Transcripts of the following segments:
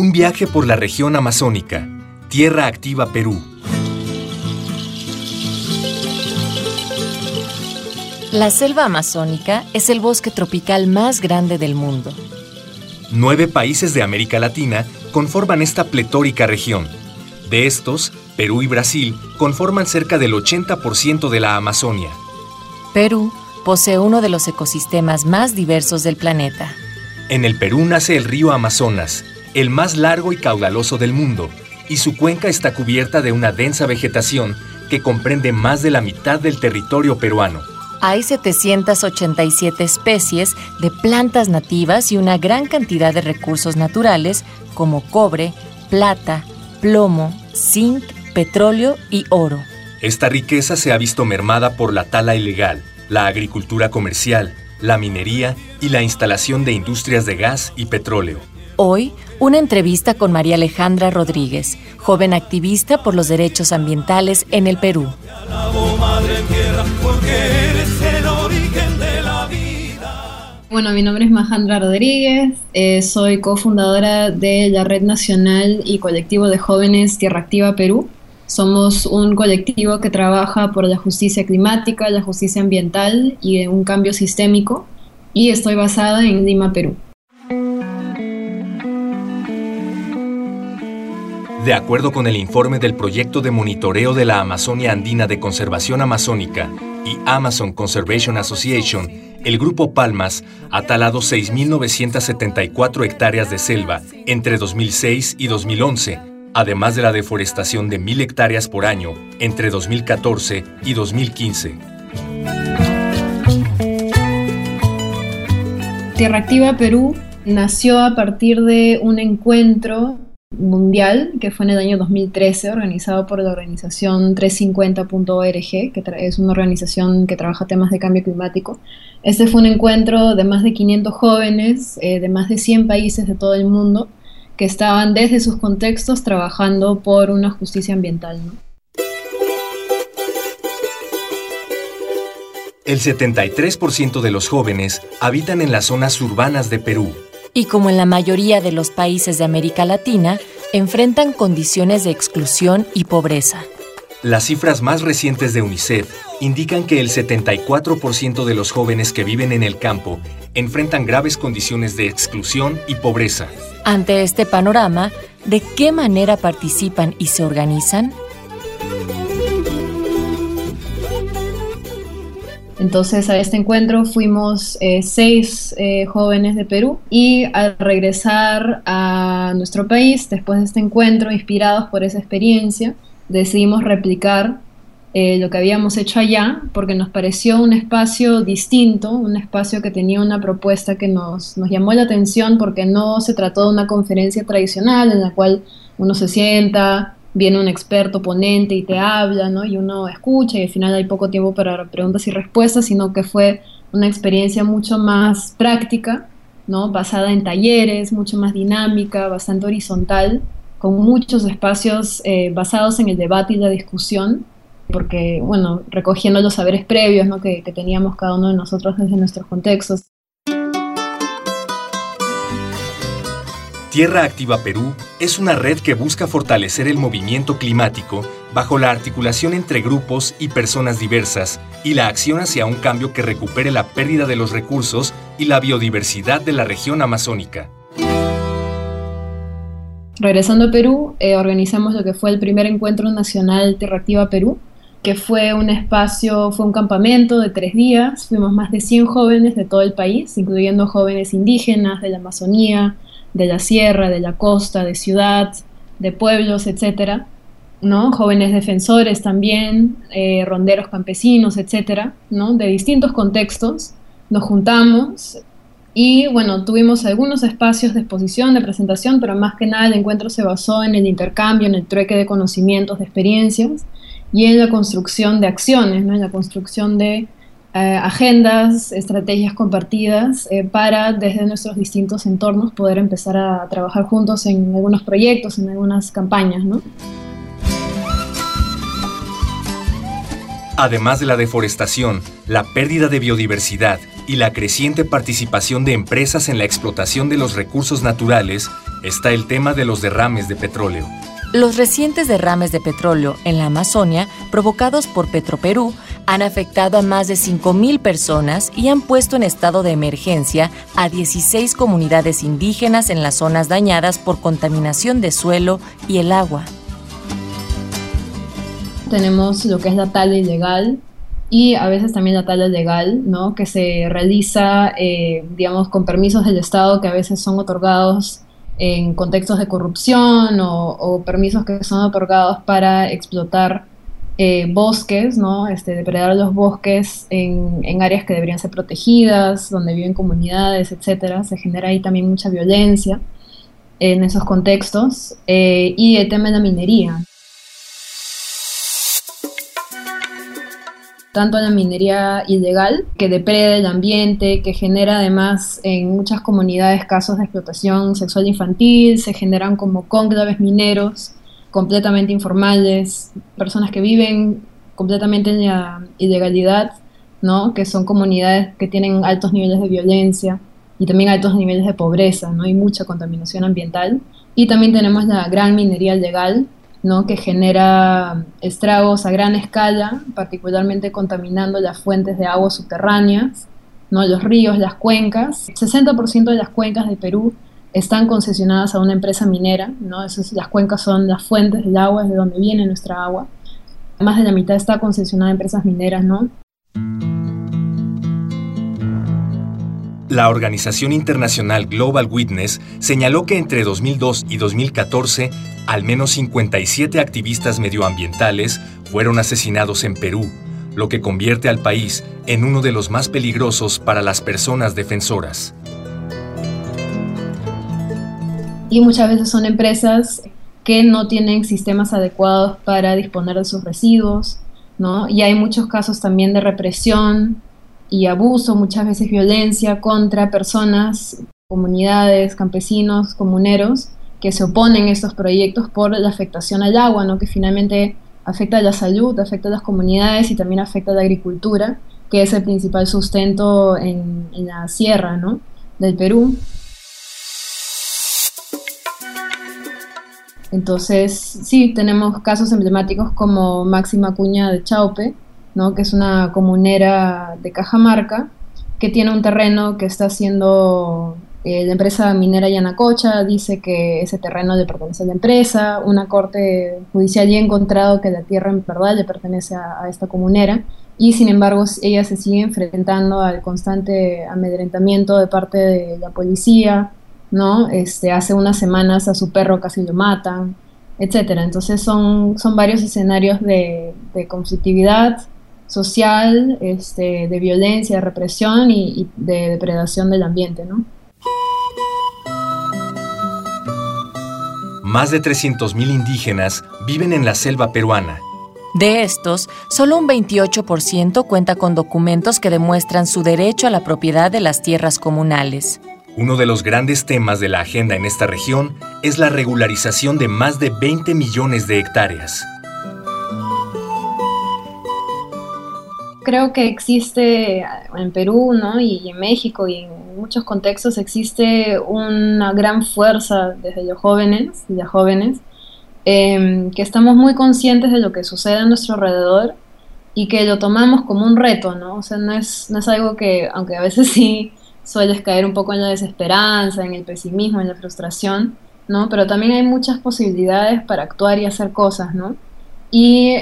Un viaje por la región amazónica, Tierra Activa Perú. La selva amazónica es el bosque tropical más grande del mundo. Nueve países de América Latina conforman esta pletórica región. De estos, Perú y Brasil conforman cerca del 80% de la Amazonia. Perú posee uno de los ecosistemas más diversos del planeta. En el Perú nace el río Amazonas, el más largo y caudaloso del mundo, y su cuenca está cubierta de una densa vegetación que comprende más de la mitad del territorio peruano. Hay 787 especies de plantas nativas y una gran cantidad de recursos naturales como cobre, plata, plomo, zinc, petróleo y oro. Esta riqueza se ha visto mermada por la tala ilegal, la agricultura comercial, la minería y la instalación de industrias de gas y petróleo. Hoy, una entrevista con María Alejandra Rodríguez, joven activista por los derechos ambientales en el Perú. Bueno, mi nombre es Majandra Rodríguez, eh, soy cofundadora de la Red Nacional y Colectivo de Jóvenes Tierra Activa Perú. Somos un colectivo que trabaja por la justicia climática, la justicia ambiental y un cambio sistémico y estoy basada en Lima, Perú. De acuerdo con el informe del proyecto de monitoreo de la Amazonia Andina de Conservación Amazónica y Amazon Conservation Association, el Grupo Palmas ha talado 6.974 hectáreas de selva entre 2006 y 2011, además de la deforestación de 1.000 hectáreas por año entre 2014 y 2015. Tierra Activa Perú nació a partir de un encuentro mundial que fue en el año 2013 organizado por la organización 350.org, que es una organización que trabaja temas de cambio climático. Este fue un encuentro de más de 500 jóvenes eh, de más de 100 países de todo el mundo que estaban desde sus contextos trabajando por una justicia ambiental. El 73% de los jóvenes habitan en las zonas urbanas de Perú, y como en la mayoría de los países de América Latina, enfrentan condiciones de exclusión y pobreza. Las cifras más recientes de UNICEF indican que el 74% de los jóvenes que viven en el campo enfrentan graves condiciones de exclusión y pobreza. Ante este panorama, ¿de qué manera participan y se organizan? Entonces a este encuentro fuimos eh, seis eh, jóvenes de Perú y al regresar a nuestro país, después de este encuentro, inspirados por esa experiencia, decidimos replicar eh, lo que habíamos hecho allá porque nos pareció un espacio distinto, un espacio que tenía una propuesta que nos, nos llamó la atención porque no se trató de una conferencia tradicional en la cual uno se sienta, viene un experto ponente y te habla, ¿no? Y uno escucha y al final hay poco tiempo para preguntas y respuestas, sino que fue una experiencia mucho más práctica, ¿no? Basada en talleres, mucho más dinámica, bastante horizontal, con muchos espacios eh, basados en el debate y la discusión, porque, bueno, recogiendo los saberes previos, ¿no? Que, que teníamos cada uno de nosotros desde nuestros contextos. Tierra Activa Perú es una red que busca fortalecer el movimiento climático bajo la articulación entre grupos y personas diversas y la acción hacia un cambio que recupere la pérdida de los recursos y la biodiversidad de la región amazónica. Regresando a Perú, eh, organizamos lo que fue el primer encuentro nacional Tierra Activa Perú, que fue un espacio, fue un campamento de tres días. Fuimos más de 100 jóvenes de todo el país, incluyendo jóvenes indígenas de la Amazonía, de la sierra, de la costa, de ciudad, de pueblos, etc. ¿no? Jóvenes defensores también, eh, ronderos campesinos, etcétera, ¿no? De distintos contextos. Nos juntamos y bueno, tuvimos algunos espacios de exposición, de presentación, pero más que nada el encuentro se basó en el intercambio, en el trueque de conocimientos, de experiencias y en la construcción de acciones, ¿no? en la construcción de eh, agendas, estrategias compartidas eh, para desde nuestros distintos entornos poder empezar a trabajar juntos en algunos proyectos, en algunas campañas. ¿no? Además de la deforestación, la pérdida de biodiversidad y la creciente participación de empresas en la explotación de los recursos naturales, está el tema de los derrames de petróleo. Los recientes derrames de petróleo en la Amazonia, provocados por Petroperú, han afectado a más de 5.000 personas y han puesto en estado de emergencia a 16 comunidades indígenas en las zonas dañadas por contaminación de suelo y el agua. Tenemos lo que es la tala ilegal y a veces también la tala legal, ¿no? que se realiza, eh, digamos, con permisos del Estado que a veces son otorgados en contextos de corrupción o, permisos que son otorgados para explotar eh, bosques, ¿no? Este, depredar los bosques en, en, áreas que deberían ser protegidas, donde viven comunidades, etcétera. Se genera ahí también mucha violencia en esos contextos. Eh, y el tema de la minería. Tanto la minería ilegal, que depreda el ambiente, que genera además en muchas comunidades casos de explotación sexual infantil, se generan como cónclaves mineros completamente informales, personas que viven completamente en la ilegalidad, ¿no? que son comunidades que tienen altos niveles de violencia y también altos niveles de pobreza, ¿no? hay mucha contaminación ambiental. Y también tenemos la gran minería legal, ¿no? que genera estragos a gran escala, particularmente contaminando las fuentes de agua subterráneas, ¿no? los ríos, las cuencas. 60% de las cuencas de Perú están concesionadas a una empresa minera, ¿no? Esas, las cuencas son las fuentes del agua, es de donde viene nuestra agua. Más de la mitad está concesionada a empresas mineras, ¿no? La organización internacional Global Witness señaló que entre 2002 y 2014, al menos 57 activistas medioambientales fueron asesinados en Perú, lo que convierte al país en uno de los más peligrosos para las personas defensoras. Y muchas veces son empresas que no tienen sistemas adecuados para disponer de sus residuos, ¿no? Y hay muchos casos también de represión y abuso, muchas veces violencia contra personas, comunidades, campesinos, comuneros que se oponen a estos proyectos por la afectación al agua, ¿no? que finalmente afecta a la salud, afecta a las comunidades y también afecta a la agricultura, que es el principal sustento en, la sierra ¿no? del Perú. Entonces, sí, tenemos casos emblemáticos como Máxima Cuña de Chaupe, que es una comunera de Cajamarca, que tiene un terreno que está haciendo eh, la empresa minera Yanacocha, dice que ese terreno le pertenece a la empresa, una corte judicial ya ha encontrado que la tierra en verdad le pertenece a, esta comunera, y sin embargo ella se sigue enfrentando al constante amedrentamiento de parte de la policía, ¿no? Este, hace unas semanas a su perro casi lo matan, etcétera. Entonces son, son varios escenarios de, de conflictividad social, este, de violencia, de represión y, de depredación del ambiente, ¿no? Más de 300.000 indígenas viven en la selva peruana. De estos, solo un 28% cuenta con documentos que demuestran su derecho a la propiedad de las tierras comunales. Uno de los grandes temas de la agenda en esta región es la regularización de más de 20 millones de hectáreas. Creo que existe en Perú ¿no? y en México y en muchos contextos existe una gran fuerza desde los jóvenes y las jóvenes em, que estamos muy conscientes de lo que sucede a nuestro alrededor y que lo tomamos como un reto, ¿no? O sea, no es, no es algo que, aunque a veces sí sueles caer un poco en la desesperanza, en el pesimismo, en la frustración, ¿no? Pero también hay muchas posibilidades para actuar y hacer cosas, ¿no? Y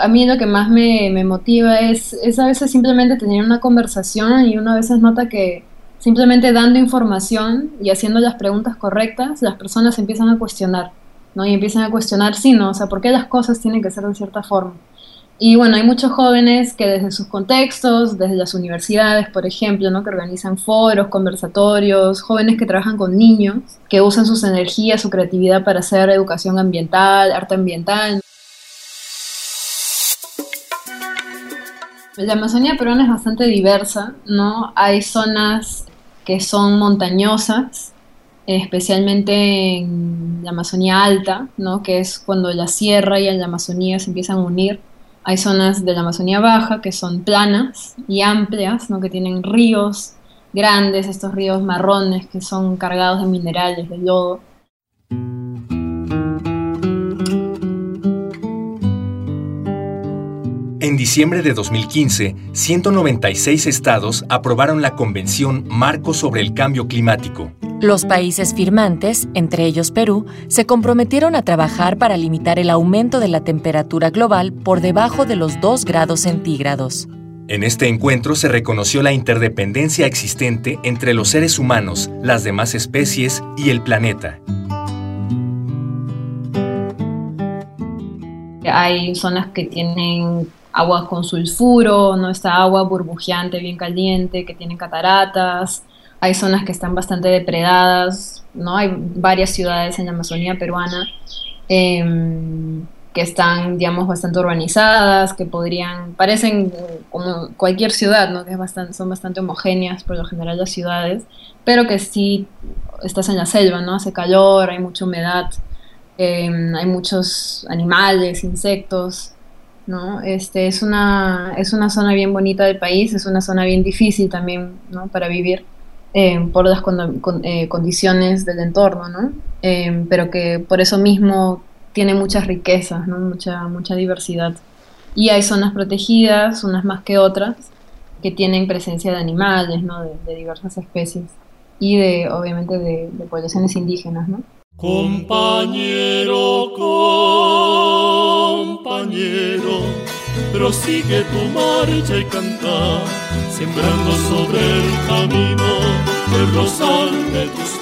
a mí lo que más me, motiva es, es, a veces simplemente tener una conversación y uno a veces nota que simplemente dando información y haciendo las preguntas correctas, las personas empiezan a cuestionar, ¿no? Y empiezan a cuestionar, sí, ¿no? O sea, ¿por qué las cosas tienen que ser de cierta forma? Y bueno, hay muchos jóvenes que desde sus contextos, desde las universidades, por ejemplo, ¿no? que organizan foros, conversatorios, jóvenes que trabajan con niños, que usan sus energías, su creatividad para hacer educación ambiental, arte ambiental. La Amazonía peruana es bastante diversa, ¿no? Hay zonas que son montañosas, especialmente en la Amazonía alta, ¿no? Que es cuando la sierra y la Amazonía se empiezan a unir hay zonas de la Amazonía Baja que son planas y amplias, ¿no? que tienen ríos grandes, estos ríos marrones que son cargados de minerales, de lodo. En diciembre de 2015, 196 estados aprobaron la Convención Marco sobre el Cambio Climático, los países firmantes, entre ellos Perú, se comprometieron a trabajar para limitar el aumento de la temperatura global por debajo de los 2 grados centígrados. En este encuentro se reconoció la interdependencia existente entre los seres humanos, las demás especies y el planeta. Hay zonas que tienen agua con sulfuro, no está agua burbujeante, bien caliente, que tienen cataratas, hay zonas que están bastante depredadas, ¿no? Hay varias ciudades en la Amazonía peruana em, que están, digamos, bastante urbanizadas, que podrían, parecen como cualquier ciudad, ¿no? Que es bastante, son bastante homogéneas por lo general las ciudades, pero que sí estás en la selva, ¿no? Hace calor, hay mucha humedad, em, hay muchos animales, insectos, ¿no? Este, es, una, es una zona bien bonita del país, es una zona bien difícil también, ¿no? Para vivir. Eh, por las eh, condiciones del entorno, ¿no? Eh, pero que por eso mismo tiene muchas riquezas, ¿no? Mucha, mucha diversidad. Y hay zonas protegidas, unas más que otras, que tienen presencia de animales, ¿no? De, diversas especies y de, obviamente, de, de poblaciones indígenas, ¿no? Compañero, compañero, prosigue tu marcha y canta, sembrando sobre el camino el rosal de tus.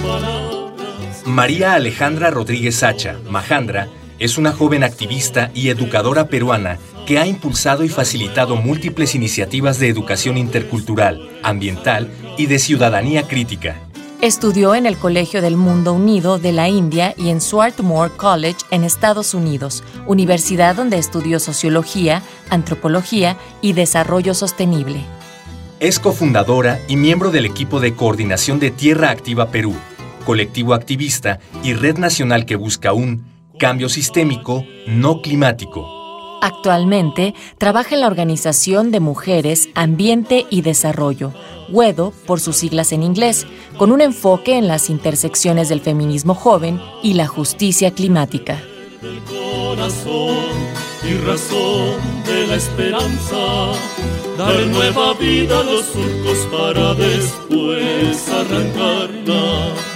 María Alejandra Rodríguez Sacha, Majandra, es una joven activista y educadora peruana que ha impulsado y facilitado múltiples iniciativas de educación intercultural, ambiental y de ciudadanía crítica. Estudió en el Colegio del Mundo Unido de la India y en Swarthmore College en Estados Unidos, universidad donde estudió sociología, antropología y desarrollo sostenible. Es cofundadora y miembro del equipo de coordinación de Tierra Activa Perú, colectivo activista y red nacional que busca un cambio sistémico no climático. Actualmente trabaja en la Organización de Mujeres, Ambiente y Desarrollo, WEDO por sus siglas en inglés, con un enfoque en las intersecciones del feminismo joven y la justicia climática. y razón de la esperanza, dar nueva vida a los surcos para después arrancarla.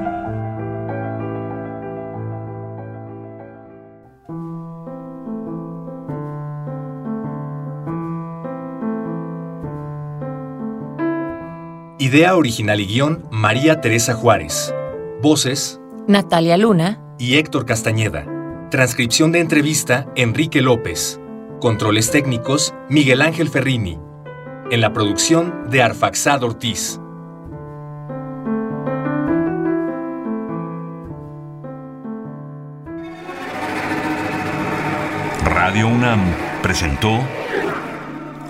Idea original y guion María Teresa Juárez. Voces. Natalia Luna. Y Héctor Castañeda. Transcripción de entrevista Enrique López. Controles técnicos Miguel Ángel Ferrini. En la producción de Arfaxad Ortiz. Radio UNAM presentó